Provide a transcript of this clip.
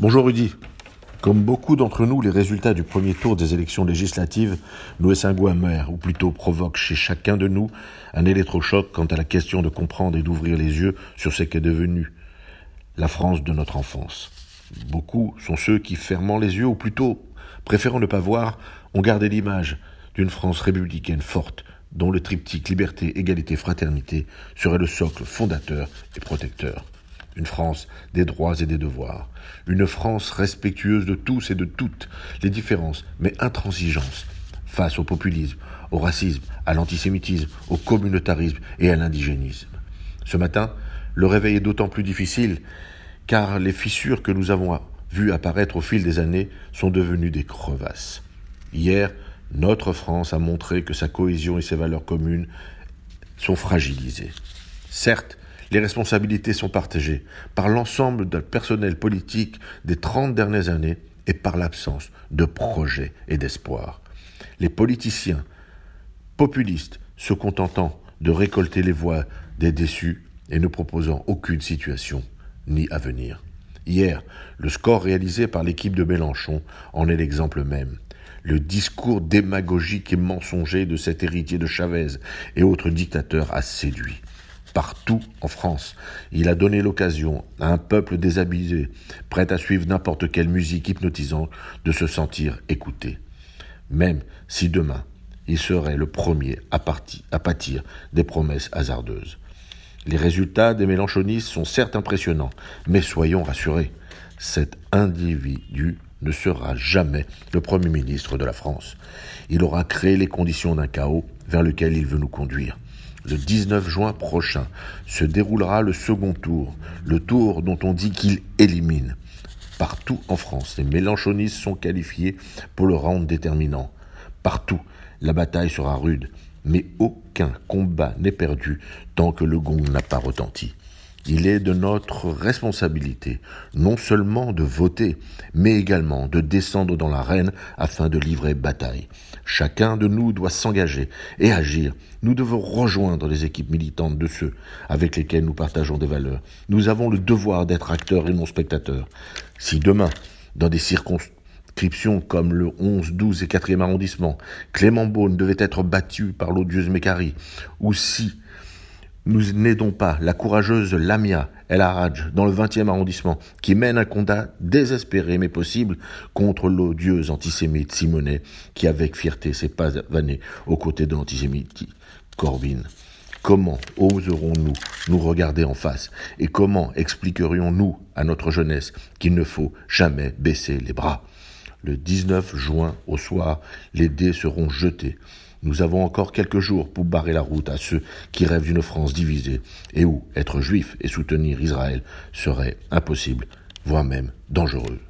Bonjour Rudy. Comme beaucoup d'entre nous, les résultats du premier tour des élections législatives nous laissent un goût amer, ou plutôt provoquent chez chacun de nous un électrochoc quant à la question de comprendre et d'ouvrir les yeux sur ce qu'est devenu la France de notre enfance. Beaucoup sont ceux qui, fermant les yeux, ou plutôt préférant ne pas voir, ont gardé l'image d'une France républicaine forte, dont le triptyque liberté, égalité, fraternité serait le socle fondateur et protecteur une France des droits et des devoirs, une France respectueuse de tous et de toutes les différences, mais intransigeante face au populisme, au racisme, à l'antisémitisme, au communautarisme et à l'indigénisme. Ce matin, le réveil est d'autant plus difficile car les fissures que nous avons vues apparaître au fil des années sont devenues des crevasses. Hier, notre France a montré que sa cohésion et ses valeurs communes sont fragilisées. Certes, les responsabilités sont partagées par l'ensemble du personnel politique des 30 dernières années et par l'absence de projets et d'espoir. Les politiciens populistes se contentant de récolter les voix des déçus et ne proposant aucune situation ni avenir. Hier, le score réalisé par l'équipe de Mélenchon en est l'exemple même. Le discours démagogique et mensonger de cet héritier de Chavez et autres dictateurs a séduit partout en France. Il a donné l'occasion à un peuple déshabillé, prêt à suivre n'importe quelle musique hypnotisante, de se sentir écouté. Même si demain, il serait le premier à, à pâtir des promesses hasardeuses. Les résultats des Mélenchonistes sont certes impressionnants, mais soyons rassurés, cet individu ne sera jamais le Premier ministre de la France. Il aura créé les conditions d'un chaos vers lequel il veut nous conduire. Le 19 juin prochain se déroulera le second tour, le tour dont on dit qu'il élimine. Partout en France, les mélanchonistes sont qualifiés pour le round déterminant. Partout, la bataille sera rude, mais aucun combat n'est perdu tant que le gong n'a pas retenti. Il est de notre responsabilité non seulement de voter, mais également de descendre dans l'arène afin de livrer bataille. Chacun de nous doit s'engager et agir. Nous devons rejoindre les équipes militantes de ceux avec lesquels nous partageons des valeurs. Nous avons le devoir d'être acteurs et non spectateurs. Si demain, dans des circonscriptions comme le 11, 12 et 4e arrondissement, Clément Beaune devait être battu par l'odieuse Mécari, ou si nous n'aidons pas la courageuse Lamia El Haraj dans le 20e arrondissement qui mène un combat désespéré mais possible contre l'odieuse antisémite Simonet qui avec fierté s'est pavané aux côtés de l'antisémite Corbyn. Comment oserons-nous nous regarder en face? Et comment expliquerions-nous à notre jeunesse qu'il ne faut jamais baisser les bras? Le 19 juin au soir, les dés seront jetés. Nous avons encore quelques jours pour barrer la route à ceux qui rêvent d'une France divisée et où être juif et soutenir Israël serait impossible, voire même dangereux.